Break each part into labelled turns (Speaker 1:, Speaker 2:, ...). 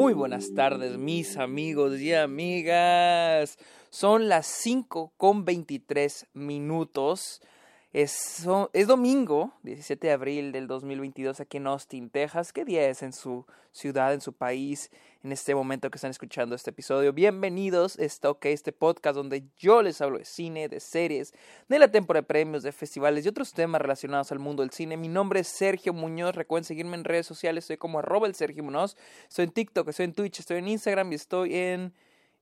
Speaker 1: Muy buenas tardes, mis amigos y amigas. Son las 5 con 23 minutos. Es, es, domingo, 17 de abril del 2022, aquí en Austin, Texas. ¿Qué día es en su ciudad, en su país, en este momento que están escuchando este episodio? Bienvenidos a OK, este podcast donde yo les hablo de cine, de series, de la temporada de premios, de festivales y otros temas relacionados al mundo del cine. Mi nombre es Sergio Muñoz. Recuerden seguirme en redes sociales. Soy como arroba el Sergio Muñoz. Estoy en TikTok, estoy en Twitch, estoy en Instagram y estoy en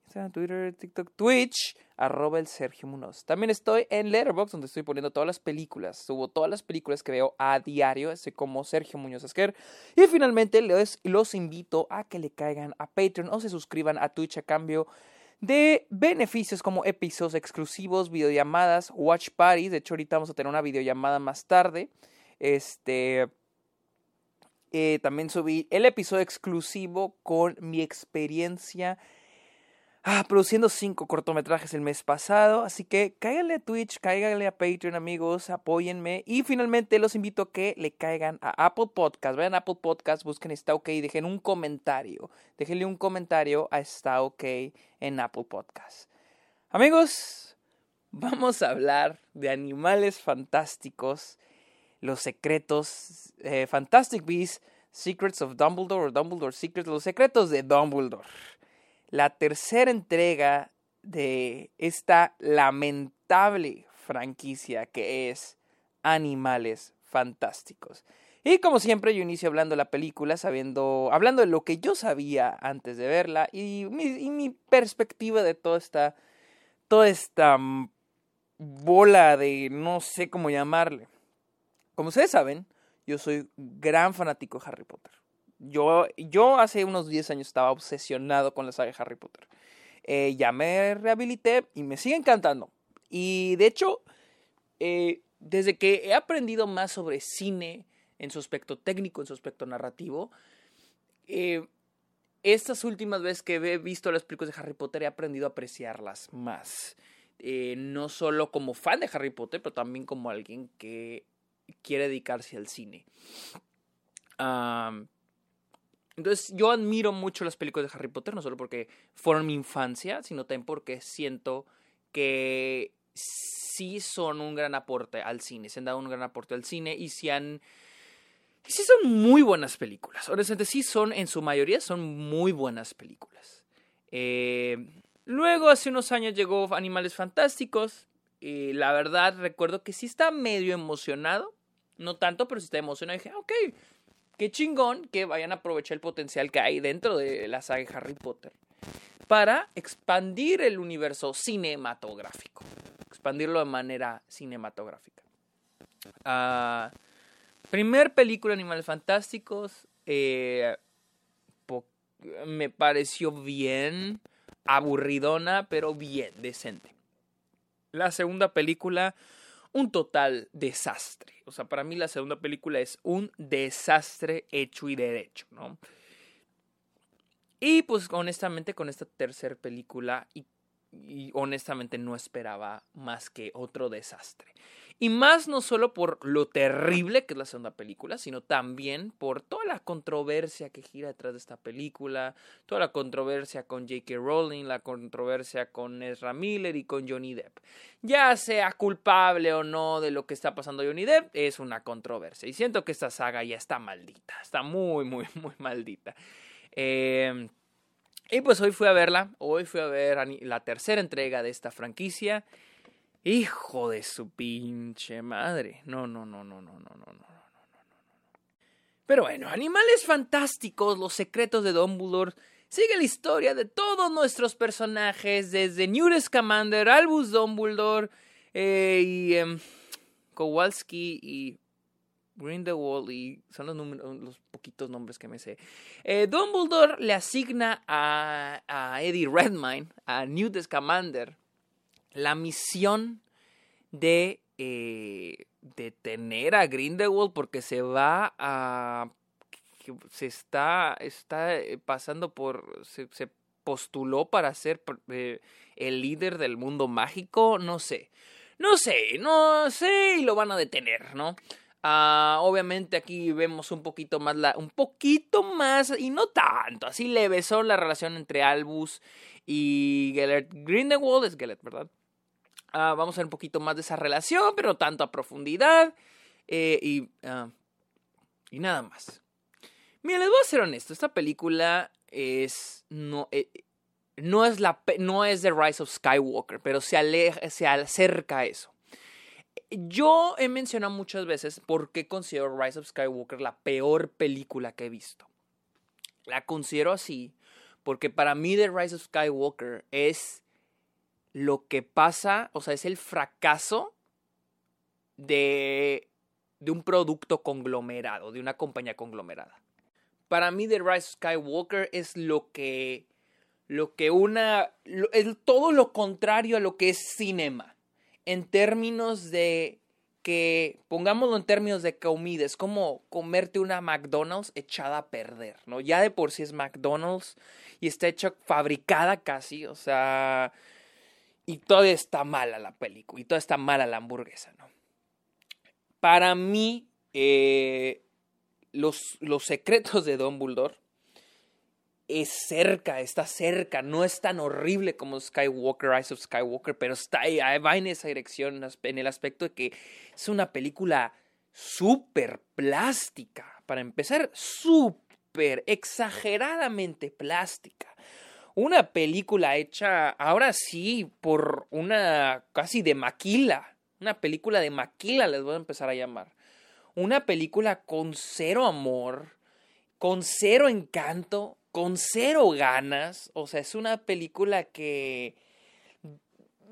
Speaker 1: Twitter, TikTok, Twitch, arroba el Sergio Munoz. También estoy en Letterboxd, donde estoy poniendo todas las películas. Subo todas las películas que veo a diario, así como Sergio Muñoz Esquer. Y finalmente les, los invito a que le caigan a Patreon o se suscriban a Twitch a cambio de beneficios como episodios exclusivos, videollamadas, watch parties. De hecho, ahorita vamos a tener una videollamada más tarde. Este. Eh, también subí el episodio exclusivo con mi experiencia ah, produciendo cinco cortometrajes el mes pasado. Así que cáiganle a Twitch, cáiganle a Patreon, amigos, apóyenme. Y finalmente los invito a que le caigan a Apple Podcast. Vayan a Apple Podcast, busquen Está OK y dejen un comentario. Déjenle un comentario a Está OK en Apple Podcast. Amigos, vamos a hablar de animales fantásticos, los secretos, eh, Fantastic Beasts, Secrets of Dumbledore Dumbledore Secrets, los secretos de Dumbledore la tercera entrega de esta lamentable franquicia que es Animales Fantásticos. Y como siempre, yo inicio hablando de la película, sabiendo, hablando de lo que yo sabía antes de verla y mi, perspectiva de toda esta, toda esta mm, bola de no sé cómo llamarle. Como ustedes saben, yo soy gran fanático de Harry Potter. Yo, yo hace unos 10 años estaba obsesionado con la saga Harry Potter. Eh, ya me rehabilité y me sigue encantando. Y de hecho, eh, desde que he aprendido más sobre cine en su aspecto técnico, en su aspecto narrativo, eh, estas últimas veces que he visto las películas de Harry Potter he aprendido a apreciarlas más. no solo como fan de Harry Potter, pero también como alguien que quiere dedicarse al cine. Entonces yo admiro mucho las películas de Harry Potter, no solo porque fueron mi infancia, sino también porque siento que sí son un gran aporte al cine, se han dado un gran aporte al cine y si han... Sí son muy buenas películas, honestamente sí son, en su mayoría son muy buenas películas. Eh, luego hace unos años llegó Animales Fantásticos y la verdad recuerdo que sí está medio emocionado, no tanto, pero sí está emocionado y dije, ok, qué chingón que vayan a aprovechar el potencial que hay dentro de la saga Harry Potter para expandir el universo cinematográfico, expandirlo de manera cinematográfica. Uh, primer película Animales Fantásticos, eh, me pareció bien, aburridona, pero bien, decente. La segunda película un total desastre. O sea, para mí la segunda película es un desastre hecho y derecho, ¿no? Y pues honestamente con esta tercera película y, y honestamente no esperaba más que otro desastre. Y más no solo por lo terrible que es la segunda película, sino también por toda la controversia que gira detrás de esta película, toda la controversia con J.K. Rowling, la controversia con Ezra Miller y con Johnny Depp. Ya sea culpable o no de lo que está pasando Johnny Depp, es una controversia. Y siento que esta saga ya está maldita, está muy, muy, muy maldita. Eh, y pues hoy fui a verla, hoy fui a ver la tercera entrega de esta franquicia. Hijo de su pinche madre. No, no, no, no, no, no, no, no, no, no, no. Pero bueno, Animales Fantásticos, los secretos de Dumbledore. Sigue la historia de todos nuestros personajes, desde Newt Scamander, Albus Dumbledore eh, y eh, Kowalski y Grindelwald y son los, los poquitos nombres que me sé. Eh, Dumbledore le asigna a, a Eddie Redmayne, a Newt Scamander, la misión de eh, detener a Grindelwald porque se va a se está está eh, pasando por se, postuló para ser eh, el líder del mundo mágico no sé. No sé no sé y lo van a detener no Ah, obviamente aquí vemos un poquito más, la, un poquito más, y no tanto, así leve, son la relación entre Albus y Gellert. Grindelwald, es Gellert, ¿verdad? Vamos a ver un poquito más de esa relación, pero no tanto a profundidad. Eh, y, ah, y nada más. Mira, les voy a ser honesto, esta película es... No, eh, no es, la, no es The Rise of Skywalker, pero se, aleja, se acerca a eso. Yo he mencionado muchas veces por qué considero Rise of Skywalker la peor película que he visto. La considero así porque para mí The Rise of Skywalker es lo que pasa, o sea, es el fracaso de, de un producto conglomerado, de una compañía conglomerada. Para mí The Rise of Skywalker es lo que lo que una es todo lo contrario a lo que es cinema en términos de que, pongámoslo en términos de comida, es como comerte una McDonald's echada a perder, ¿no? Ya de por sí es McDonald's y está hecha, fabricada casi, o sea, y todavía está mala la película, y todavía está mala la hamburguesa, ¿no? Para mí, eh, los, los secretos de Dumbledore es cerca, está cerca, no es tan horrible como Skywalker, Rise of Skywalker, pero está va en esa dirección en el aspecto de que es una película súper plástica, para empezar, súper exageradamente plástica. Una película hecha, ahora sí, por una casi de maquila, una película de maquila les voy a empezar a llamar. Una película con cero amor, con cero encanto, con cero ganas. O sea, es una película que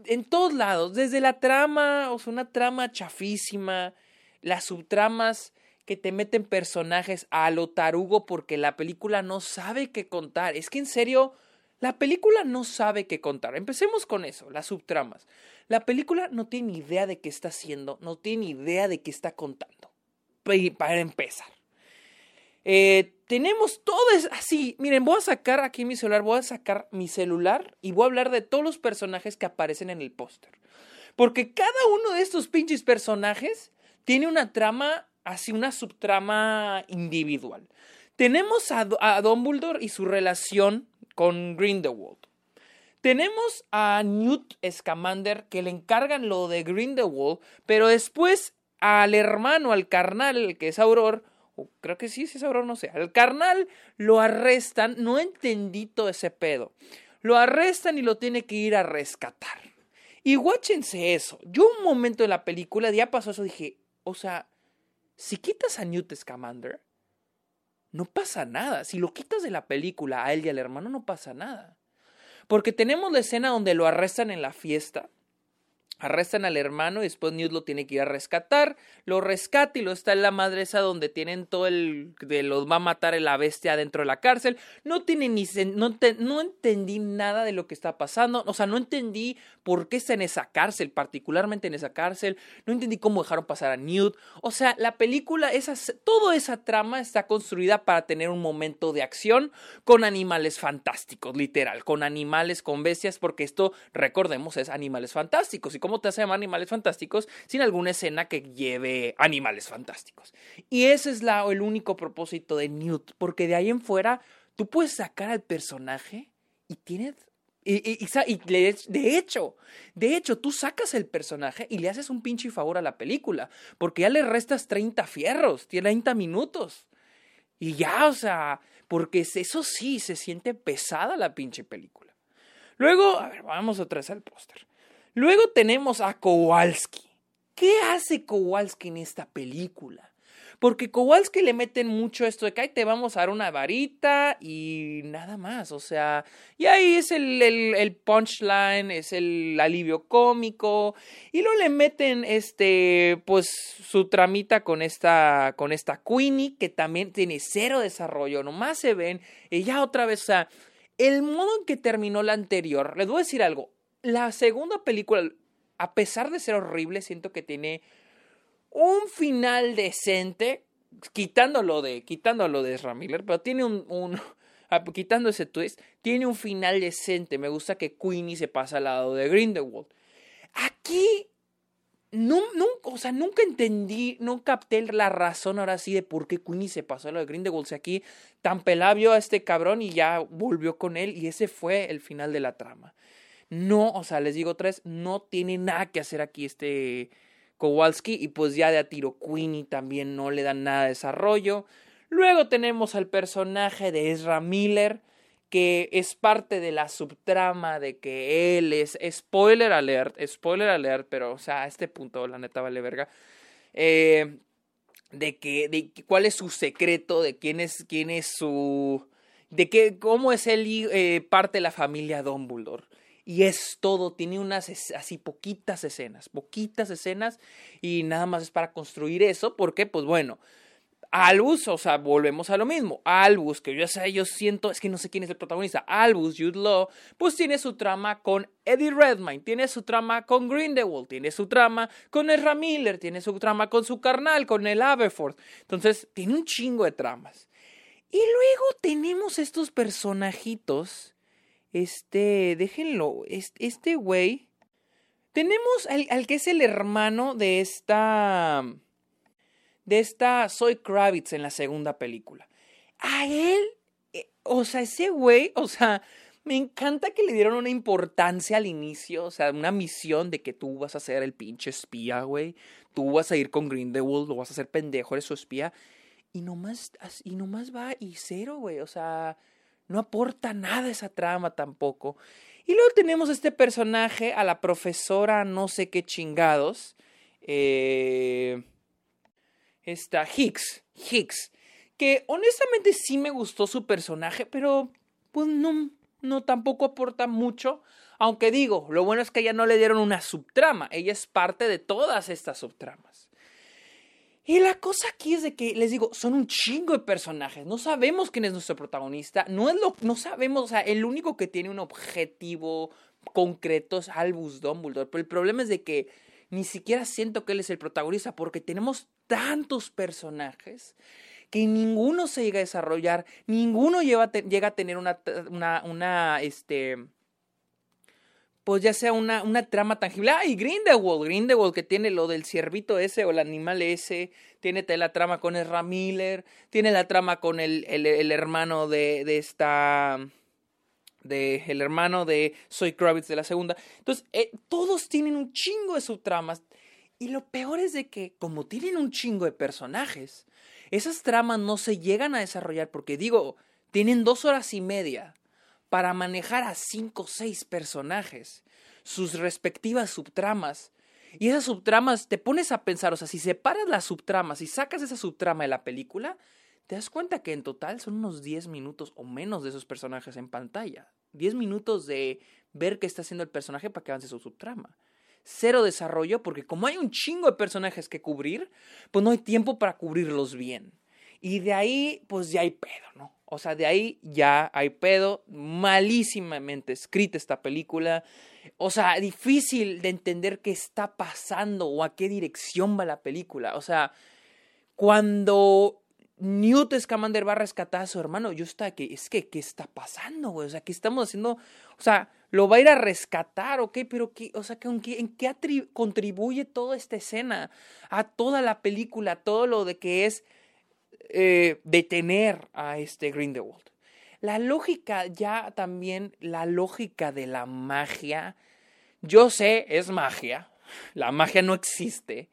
Speaker 1: en todos lados, desde la trama, o sea, una trama chafísima, las subtramas que te meten personajes a lo tarugo porque la película no sabe qué contar. Es que en serio, la película no sabe qué contar. Empecemos con eso, las subtramas. La película no tiene idea de qué está haciendo, no tiene idea de qué está contando. Para empezar. Eh, tenemos todo así. Miren, voy a sacar aquí mi celular, voy a sacar mi celular y voy a hablar de todos los personajes que aparecen en el póster. Porque cada uno de estos pinches personajes tiene una trama, así una subtrama individual. Tenemos a, a Dumbledore y su relación con Grindelwald. Tenemos a Newt Scamander que le encargan lo de Grindelwald, pero después al hermano, al carnal, que es Auror, creo que sí, sí es Auror, no sé. Al carnal lo arrestan, no entendí todo ese pedo. Lo arrestan y lo tiene que ir a rescatar. Y guáchense eso. Yo un momento en la película, ya pasó eso, dije, o sea, si quitas a Newt Scamander, no pasa nada. Si lo quitas de la película a él y al hermano, no pasa nada. Porque tenemos la escena donde lo arrestan en la fiesta Arrestan al hermano y después Newt lo tiene que ir a rescatar. Lo rescata y lo está en la madre esa donde tienen todo el. de los va a matar la bestia dentro de la cárcel. No tiene ni. No, no entendí nada de lo que está pasando. O sea, no entendí por qué está en esa cárcel, particularmente en esa cárcel. No entendí cómo dejaron pasar a Newt. O sea, la película, esa, toda esa trama está construida para tener un momento de acción con animales fantásticos, literal. Con animales, con bestias, porque esto, recordemos, es animales fantásticos. Y ¿Cómo te hace llamar animales fantásticos sin alguna escena que lleve animales fantásticos? Y ese es la, el único propósito de Newt, porque de ahí en fuera tú puedes sacar al personaje y tienes y, de hecho, de hecho, tú sacas el personaje y le haces un pinche favor a la película, porque ya le restas 30 fierros, 30 minutos. Y ya, o sea, porque eso sí, se siente pesada la pinche película. Luego, a ver, vamos otra vez al póster. Luego tenemos a Kowalski. ¿Qué hace Kowalski en esta película? Porque Kowalski le meten mucho esto de que te vamos a dar una varita y nada más. O sea, y ahí es el, el, punchline, es el alivio cómico. Y luego le meten este, pues, su tramita con esta, con esta Queenie, que también tiene cero desarrollo. Nomás se ven. Y ya otra vez, o sea, el modo en que terminó la anterior, les voy a decir algo la segunda película, a pesar de ser horrible, siento que tiene un final decente, quitándolo de, quitándolo de Ezra Miller, pero tiene un, un quitando ese twist, tiene un final decente. Me gusta que Queenie se pasa al lado de Grindelwald. Aquí no, nunca, o sea, nunca entendí, no capté la razón ahora sí de por qué Queenie se pasó a lo de Grindelwald. aquí tan pelabio a este cabrón y ya volvió con él y ese fue el final de la trama. No, o sea, les digo tres, no tiene nada que hacer aquí este Kowalski y pues ya de a tiro Queenie también no le da nada de desarrollo. Luego tenemos al personaje de Ezra Miller que es parte de la subtrama de que él es spoiler alert, spoiler alert, pero o sea, a este punto la neta vale verga. Eh, de que de cuál es su secreto, de quién es quién es su de que cómo es él eh, parte de la familia Dumbledore. Y es todo, tiene unas así poquitas escenas, poquitas escenas y nada más es para construir eso, porque pues bueno, Albus, o sea, volvemos a lo mismo. Albus, que yo sé, yo siento, es que no sé quién es el protagonista. Albus, Jude Law, pues tiene su trama con Eddie Redmayne, tiene su trama con Grindelwald, tiene su trama con Ezra Miller, tiene su trama con su carnal, con el Aberforth. Entonces, tiene un chingo de tramas. Y luego tenemos estos personajitos. Este, déjenlo, este güey. Tenemos al que es el hermano de esta de esta Soy Kravitz en la segunda película. A él, eh, o sea, ese güey, o sea, me encanta que le dieron una importancia al inicio, o sea, una misión de que tú vas a ser el pinche espía, güey. Tú vas a ir con Grindelwald, lo vas a hacer pendejo, eres su espía. Y nomás, y nomás va y cero, güey. O sea, no aporta nada esa trama tampoco. Y luego tenemos este personaje, a la profesora no sé qué chingados. Eh está Hicks, Hicks, que honestamente sí me gustó su personaje, pero pues no, no tampoco aporta mucho. Aunque digo, lo bueno es que a ella no le dieron una subtrama, ella es parte de todas estas subtramas. Y la cosa aquí es de que, les digo, son un chingo de personajes. No sabemos quién es nuestro protagonista. No, es lo, no sabemos, o sea, el único que tiene un objetivo concreto es Albus Dumbledore. Pero el problema es de que ni siquiera siento que él es el protagonista porque tenemos tantos personajes que ninguno se llega a desarrollar, ninguno llega a tener una, una, una, este, pues ya sea una, una trama tangible. Ah, Grindelwald, Grindelwald que tiene lo del ciervito ese o el animal ese, tiene la trama con Ezra Miller, tiene la trama con el, el, hermano de, de esta de el hermano de Soy Kravitz de la segunda. Entonces, eh, todos tienen un chingo de subtramas. Y lo peor es de que, como tienen un chingo de personajes, esas tramas no se llegan a desarrollar porque, digo, tienen dos horas y media para manejar a cinco o seis personajes, sus respectivas subtramas. Y esas subtramas te pones a pensar, o sea, si separas las subtramas y sacas esa subtrama de la película, te das cuenta que en total son unos 10 minutos o menos de esos personajes en pantalla. 10 minutos de ver qué está haciendo el personaje para que avance su subtrama. Cero desarrollo porque como hay un chingo de personajes que cubrir, pues no hay tiempo para cubrirlos bien. Y de ahí, pues ya hay pedo, ¿no? O sea, de ahí ya hay pedo. Malísimamente escrita esta película. O sea, difícil de entender qué está pasando o a qué dirección va la película. O sea, cuando Newt Scamander va a rescatar a su hermano. Yo está que, es que, ¿qué está pasando, güey? O sea, ¿qué estamos haciendo? O sea, lo va a ir a rescatar, ¿ok? Pero, ¿qué, o sea, ¿en qué, en qué contribuye toda esta escena? A toda la película, todo lo de que es eh, detener a este Grindelwald. La lógica, ya también, la lógica de la magia. Yo sé, es magia. La magia no existe.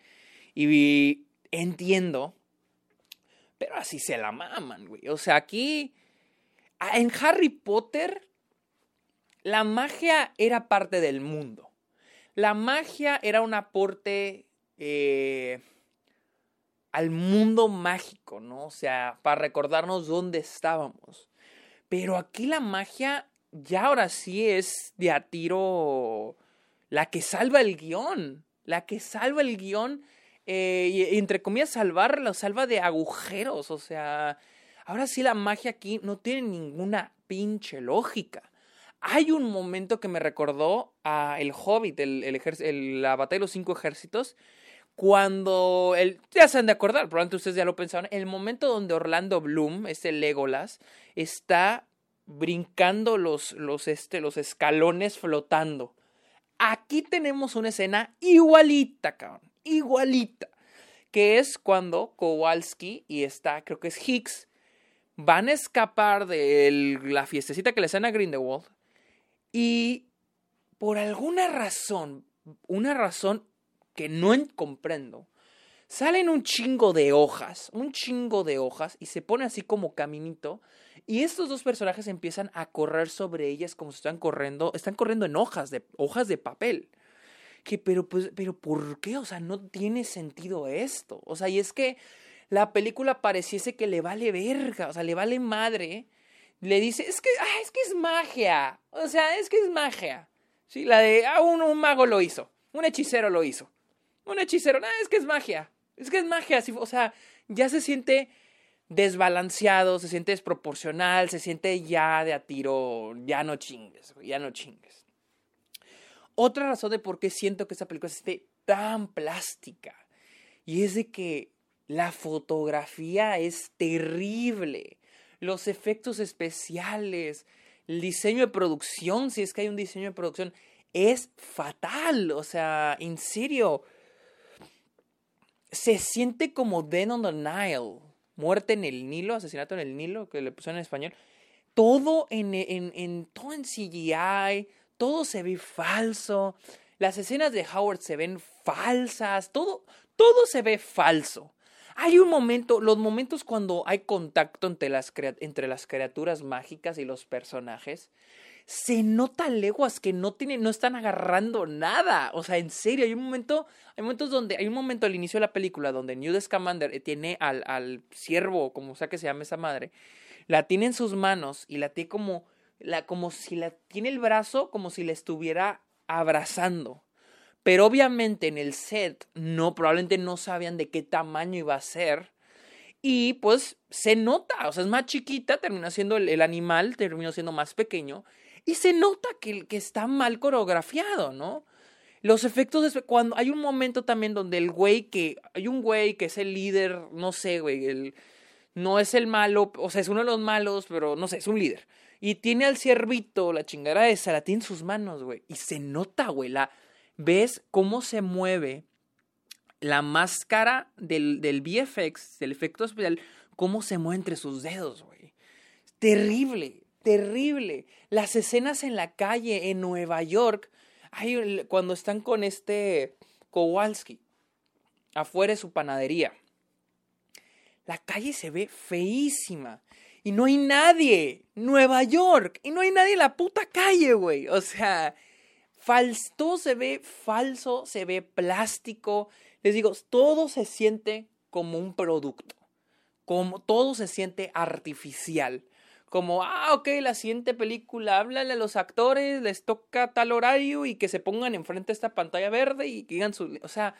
Speaker 1: Y entiendo pero así se la maman, güey. O sea, aquí, en Harry Potter, la magia era parte del mundo. La magia era un aporte eh, al mundo mágico, ¿no? O sea, para recordarnos dónde estábamos. Pero aquí la magia ya ahora sí es de a tiro la que salva el guion. La que salva el guion eh, y, entre comillas, salvarlo, salva de agujeros. O sea, ahora sí la magia aquí no tiene ninguna pinche lógica. Hay un momento que me recordó a El Hobbit, el, la batalla de los cinco ejércitos, cuando el, ya se han de acordar, probablemente ustedes ya lo pensaron, el momento donde Orlando Bloom, ese Legolas, está brincando los, los, este, los escalones flotando. Aquí tenemos una escena igualita, cabrón, igualita, que es cuando Kowalski y está, creo que es Hicks, van a escapar de la fiestecita que les dan a Grindelwald y por alguna razón, una razón que no comprendo, salen un chingo de hojas, un chingo de hojas y se pone así como caminito y estos dos personajes empiezan a correr sobre ellas como si están corriendo, están corriendo en hojas de hojas de papel. Que pero pues pero ¿por qué? O sea, no tiene sentido esto. O sea, y es que la película pareciese que le vale verga, o sea, le vale madre. Le dice, es que, ah, es que es magia. O sea, es que es magia. Sí, la de, ah, un, mago lo hizo. Un hechicero lo hizo. Un hechicero, ah, es que es magia. Es que es magia. o sea, ya se siente desbalanceado, se siente desproporcional, se siente ya de a tiro, ya no chingues, ya no chingues. Otra razón de por qué siento que esta película se tan plástica y es de que la fotografía es terrible. Los efectos especiales, el diseño de producción, si es que hay un diseño de producción, es fatal. O sea, en serio, se siente como Dead on the Nile, muerte en el Nilo, asesinato en el Nilo, que le pusieron en español. Todo en, en, en, todo en CGI, todo se ve falso. Las escenas de Howard se ven falsas, todo, todo se ve falso. Hay un momento, los momentos cuando hay contacto entre las, entre las criaturas mágicas y los personajes, se nota leguas que no tienen, no están agarrando nada. O sea, en serio, hay un momento, hay momentos donde, hay un momento al inicio de la película donde Newt Scamander tiene al, al ciervo, como sea que se llame esa madre, la tiene en sus manos y la tiene como, la, como si la tiene el brazo como si la estuviera abrazando. Pero obviamente en el set no, probablemente no sabían de qué tamaño iba a ser. Y pues se nota, o sea, es más chiquita, termina siendo el, animal, terminó siendo más pequeño. Y se nota que, que está mal coreografiado, ¿no? Los efectos, de, cuando hay un momento también donde el güey que, hay un güey que es el líder, no sé, güey, el, no es el malo, o sea, es uno de los malos, pero no sé, es un líder. Y tiene al ciervito, la chingada esa, la tiene en sus manos, güey. Y se nota, güey, la, ves cómo se mueve la máscara del, del VFX, del efecto especial, cómo se mueve entre sus dedos, güey. Terrible, terrible. Las escenas en la calle en Nueva York, hay, cuando están con este Kowalski, afuera de su panadería. La calle se ve feísima. Y no hay nadie. Nueva York. Y no hay nadie en la puta calle, güey. O sea, todo se ve falso, se ve plástico. Les digo, todo se siente como un producto. Como todo se siente artificial. Como, ah, ok, la siguiente película, háblale a los actores, les toca tal horario y que se pongan enfrente de esta pantalla verde y que digan su. O sea,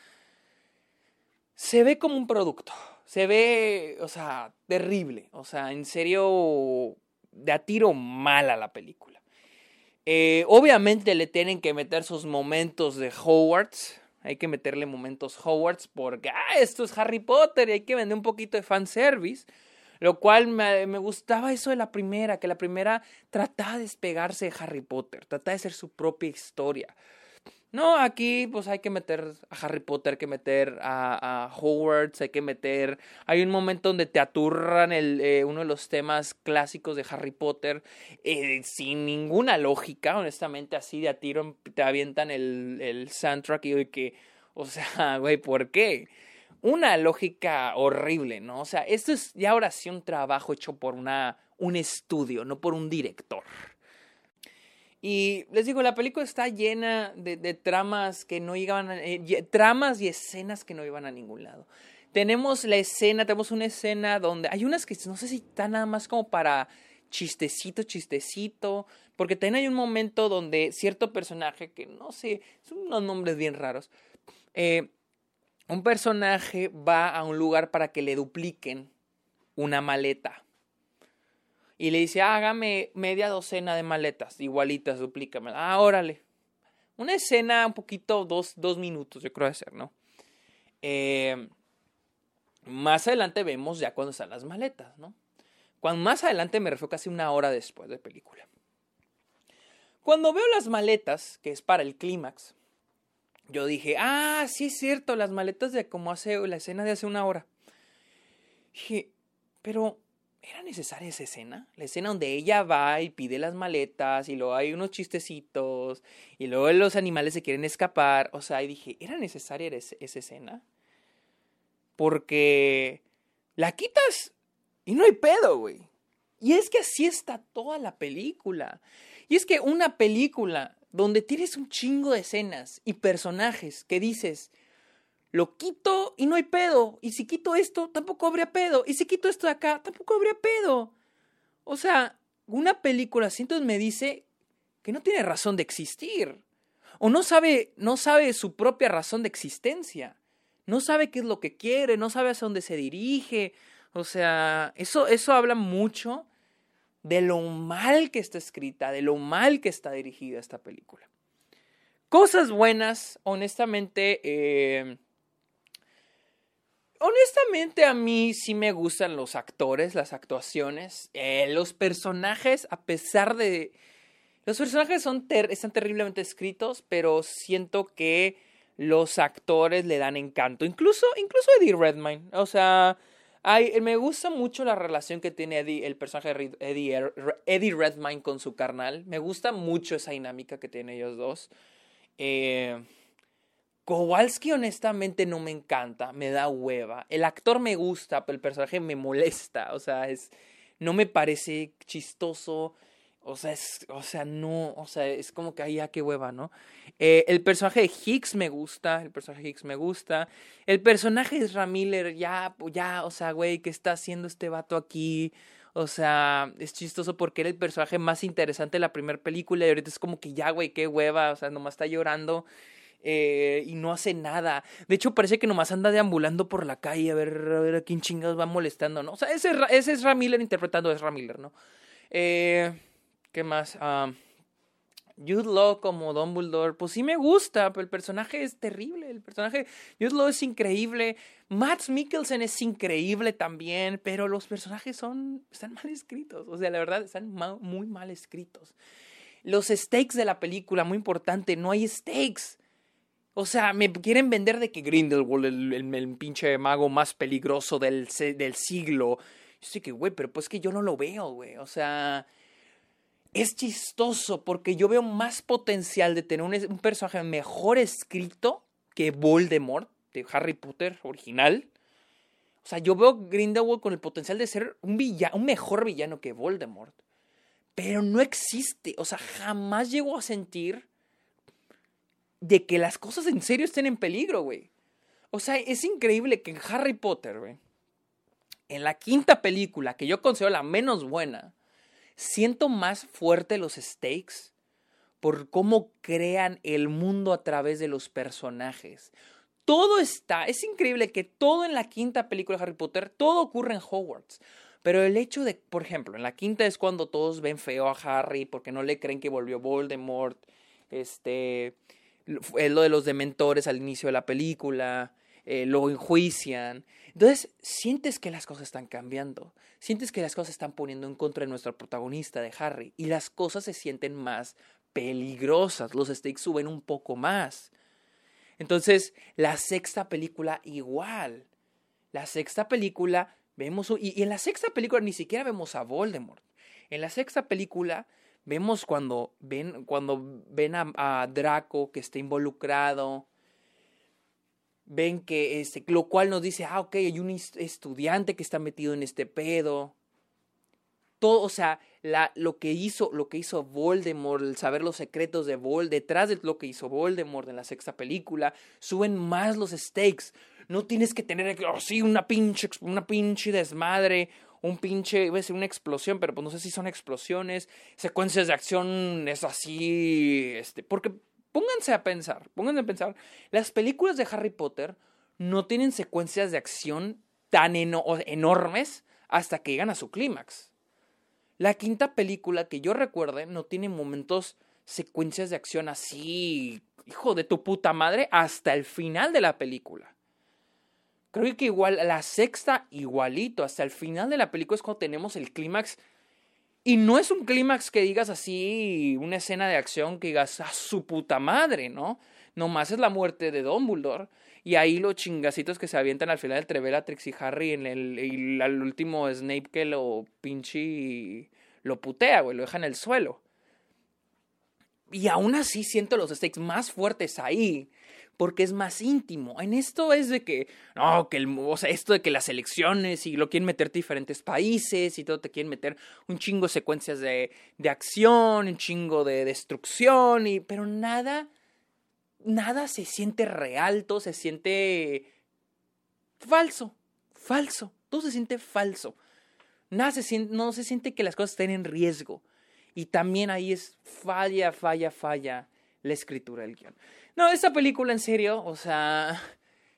Speaker 1: se ve como un producto. Se ve, o sea, terrible. O sea, en serio, de a tiro mala la película. Eh, obviamente le tienen que meter sus momentos de Hogwarts. Hay que meterle momentos Hogwarts porque ah, esto es Harry Potter y hay que vender un poquito de fanservice. Lo cual me, me, gustaba eso de la primera, que la primera trataba de despegarse de Harry Potter, trataba de ser su propia historia. No, aquí pues hay que meter a Harry Potter, hay que meter a, a Hogwarts, hay que meter... Hay un momento donde te aturran el, eh, uno de los temas clásicos de Harry Potter eh, sin ninguna lógica, honestamente, así de a tiro te avientan el, el soundtrack y que, o sea, güey, ¿por qué? Una lógica horrible, ¿no? O sea, esto es ya ahora sí un trabajo hecho por una, un estudio, no por un director. Y les digo, la película está llena de, tramas que no iban a, eh, tramas y escenas que no iban a ningún lado. Tenemos la escena, tenemos una escena donde hay unas que no sé si están nada más como para chistecito, chistecito, porque también hay un momento donde cierto personaje, que no sé, son unos nombres bien raros, eh, un personaje va a un lugar para que le dupliquen una maleta y le dice, hágame media docena de maletas, igualitas, duplícame. Ah, órale. Una escena un poquito, dos, dos minutos, yo creo de ser, ¿no? Eh, más adelante vemos ya cuando están las maletas, ¿no? Cuando más adelante me refiero casi una hora después de película. Cuando veo las maletas, que es para el clímax, yo dije, ah, sí es cierto, las maletas de como hace la escena de hace una hora. Dije, pero ¿era necesaria esa escena? La escena donde ella va y pide las maletas y luego hay unos chistecitos y luego los animales se quieren escapar. O sea, y dije, ¿era necesaria esa escena? Porque la quitas y no hay pedo, güey. Y es que así está toda la película. Y es que una película donde tienes un chingo de escenas y personajes que dices, lo quito y no hay pedo. Y si quito esto, tampoco habría pedo. Y si quito esto de acá, tampoco habría pedo. O sea, una película así entonces me dice que no tiene razón de existir. O no sabe, no sabe su propia razón de existencia. No sabe qué es lo que quiere, no sabe hacia dónde se dirige. O sea, eso, eso habla mucho de lo mal que está escrita, de lo mal que está dirigida esta película. Cosas buenas, honestamente, eh, honestamente a mí sí me gustan los actores, las actuaciones, eh, los personajes, a pesar de... Los personajes son están terriblemente escritos, pero siento que los actores le dan encanto. Incluso, incluso Eddie Redmayne. O sea, me gusta mucho la relación que tiene Eddie, el personaje de Eddie, Eddie Redmayne con su carnal. Me gusta mucho esa dinámica que tienen ellos dos. Eh, Kowalski honestamente no me encanta, me da hueva. El actor me gusta, pero el personaje me molesta. O sea, es, no me parece chistoso. O sea, es, o sea, no, o sea, es como que, ay, ya qué hueva, ¿no? Eh, el personaje de Hicks me gusta, el personaje de Hicks me gusta. El personaje de Ramiller, ya, ya, o sea, güey, ¿qué está haciendo este vato aquí? O sea, es chistoso porque era el personaje más interesante de la primera película y ahorita es como que ya, güey, qué hueva, o sea, nomás está llorando. Eh, y no hace nada. De hecho, parece que nomás anda deambulando por la calle a ver a, ver a quién chingados va molestando, ¿no? O sea, ese, ese es Ramiller interpretando a Ezra Miller, ¿no? Eh, ¿Qué más? Uh, Jude Law como Dumbledore, pues sí me gusta, pero el personaje es terrible. El personaje, Jude Law es increíble. Matt Mikkelsen es increíble también, pero los personajes son, están mal escritos. O sea, la verdad, están muy mal escritos. Los stakes de la película, muy importante, no hay stakes. O sea, me quieren vender de que Grindelwald, el, el, el pinche mago más peligroso del, del siglo. Yo sé que, güey, pero pues que yo no lo veo, güey. O sea, es chistoso porque yo veo más potencial de tener un, personaje mejor escrito que Voldemort de Harry Potter original. O sea, yo veo Grindelwald con el potencial de ser un, villano, un mejor villano que Voldemort. Pero no existe. O sea, jamás llego a sentir de que las cosas en serio estén en peligro, güey. O sea, es increíble que en Harry Potter, güey, en la quinta película, que yo considero la menos buena, siento más fuerte los stakes por cómo crean el mundo a través de los personajes. Todo está, es increíble que todo en la quinta película de Harry Potter, todo ocurre en Hogwarts. Pero el hecho de, por ejemplo, en la quinta es cuando todos ven feo a Harry porque no le creen que volvió Voldemort. Este, es lo de los dementores al inicio de la película, eh, lo enjuician. Entonces, sientes que las cosas están cambiando, sientes que las cosas están poniendo en contra de nuestro protagonista, de Harry, y las cosas se sienten más peligrosas, los stakes suben un poco más. Entonces, la sexta película igual. La sexta película vemos, y, y en la sexta película ni siquiera vemos a Voldemort. En la sexta película Vemos cuando ven, cuando ven a, Draco que está involucrado. Ven que este, lo cual nos dice, ah, ok, hay un estudiante que está metido en este pedo. Todo, o sea, la, lo que hizo, lo que hizo Voldemort, el saber los secretos de Voldemort, detrás de lo que hizo Voldemort en la sexta película, suben más los stakes. No tienes que tener oh, una pinche, una pinche desmadre un pinche, iba una explosión, pero pues no sé si son explosiones, secuencias de acción es así, este, porque pónganse a pensar, pónganse a pensar, las películas de Harry Potter no tienen secuencias de acción tan enormes hasta que llegan a su clímax. La quinta película que yo recuerde no tiene momentos, secuencias de acción así, hijo de tu puta madre, hasta el final de la película. Creo que igual la sexta, igualito, hasta el final de la película es cuando tenemos el clímax Y no es un clímax que digas así, una escena de acción que digas a su puta madre, ¿no? Nomás es la muerte de Dumbledore. Y ahí los chingacitos que se avientan al final entre Bellatrix y Harry en el, y el último Snape que lo pinche lo putea, güey, lo deja en el suelo. Y aún así siento los stakes más fuertes ahí porque es más íntimo. En esto es de que, no, que el, o sea, esto de que las elecciones y lo quieren meter diferentes países y todo te quieren meter un chingo de secuencias de, de acción, un chingo de destrucción, y, pero nada, nada se siente real, todo se siente falso, falso, todo se siente falso. Nada se siente, no se siente que las cosas estén en riesgo. Y también ahí es falla, falla, falla la escritura del guion. No, esta película en serio, o sea,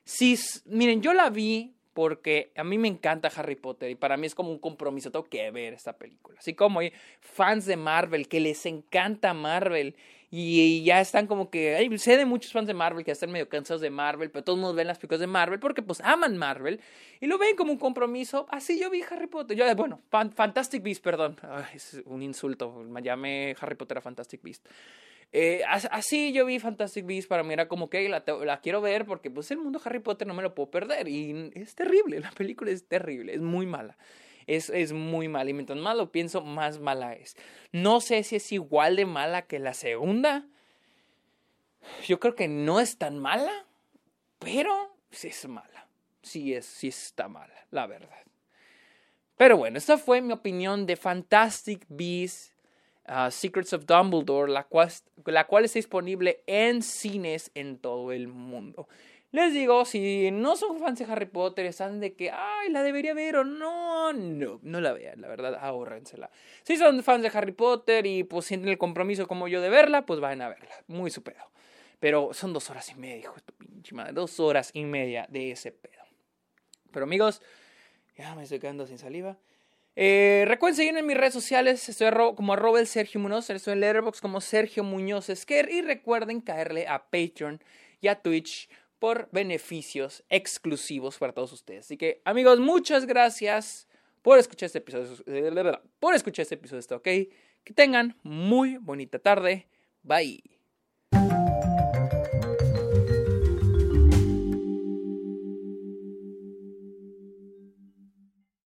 Speaker 1: sí, miren, yo la vi porque a mí me encanta Harry Potter y para mí es como un compromiso, tengo que ver esta película. Así como hay fans de Marvel que les encanta Marvel y, ya están como que, hay, sé de muchos fans de Marvel que están medio cansados de Marvel, pero todos ven las películas de Marvel porque pues aman Marvel y lo ven como un compromiso. Así yo vi Harry Potter, yo, bueno, Fantastic Beast, perdón, es un insulto, me llamé Harry Potter a Fantastic Beast. Eh, así yo vi Fantastic Beasts, para mí era como que la, quiero ver porque pues el mundo Harry Potter no me lo puedo perder y es terrible, la película es terrible, es muy mala. Es, es muy mala y mientras más lo pienso, más mala es. No sé si es igual de mala que la segunda. Yo creo que no es tan mala, pero sí es mala. Sí, es, sí está mala, la verdad. Pero bueno, esta fue mi opinión de Fantastic Beasts Uh, Secrets of Dumbledore, la cual, la cual está disponible en cines en todo el mundo. Les digo, si no son fans de Harry Potter, están de que, ay, la debería ver o no, no, no la vean, la verdad, ahórrensela. Si son fans de Harry Potter y pues sienten el compromiso como yo de verla, pues vayan a verla, muy su pedo. Pero son dos horas y media, hijo de tu pinche madre, dos horas y media de ese pedo. Pero amigos, ya me estoy quedando sin saliva. Eh, recuerden seguirme en mis redes sociales, estoy como arroba el Sergio Muñoz, estoy en Letterboxd como Sergio Muñoz Esquer y recuerden caerle a Patreon y a Twitch por beneficios exclusivos para todos ustedes. Así que amigos, muchas gracias por escuchar este episodio, por escuchar este episodio, ¿ok? Que tengan muy bonita tarde, bye.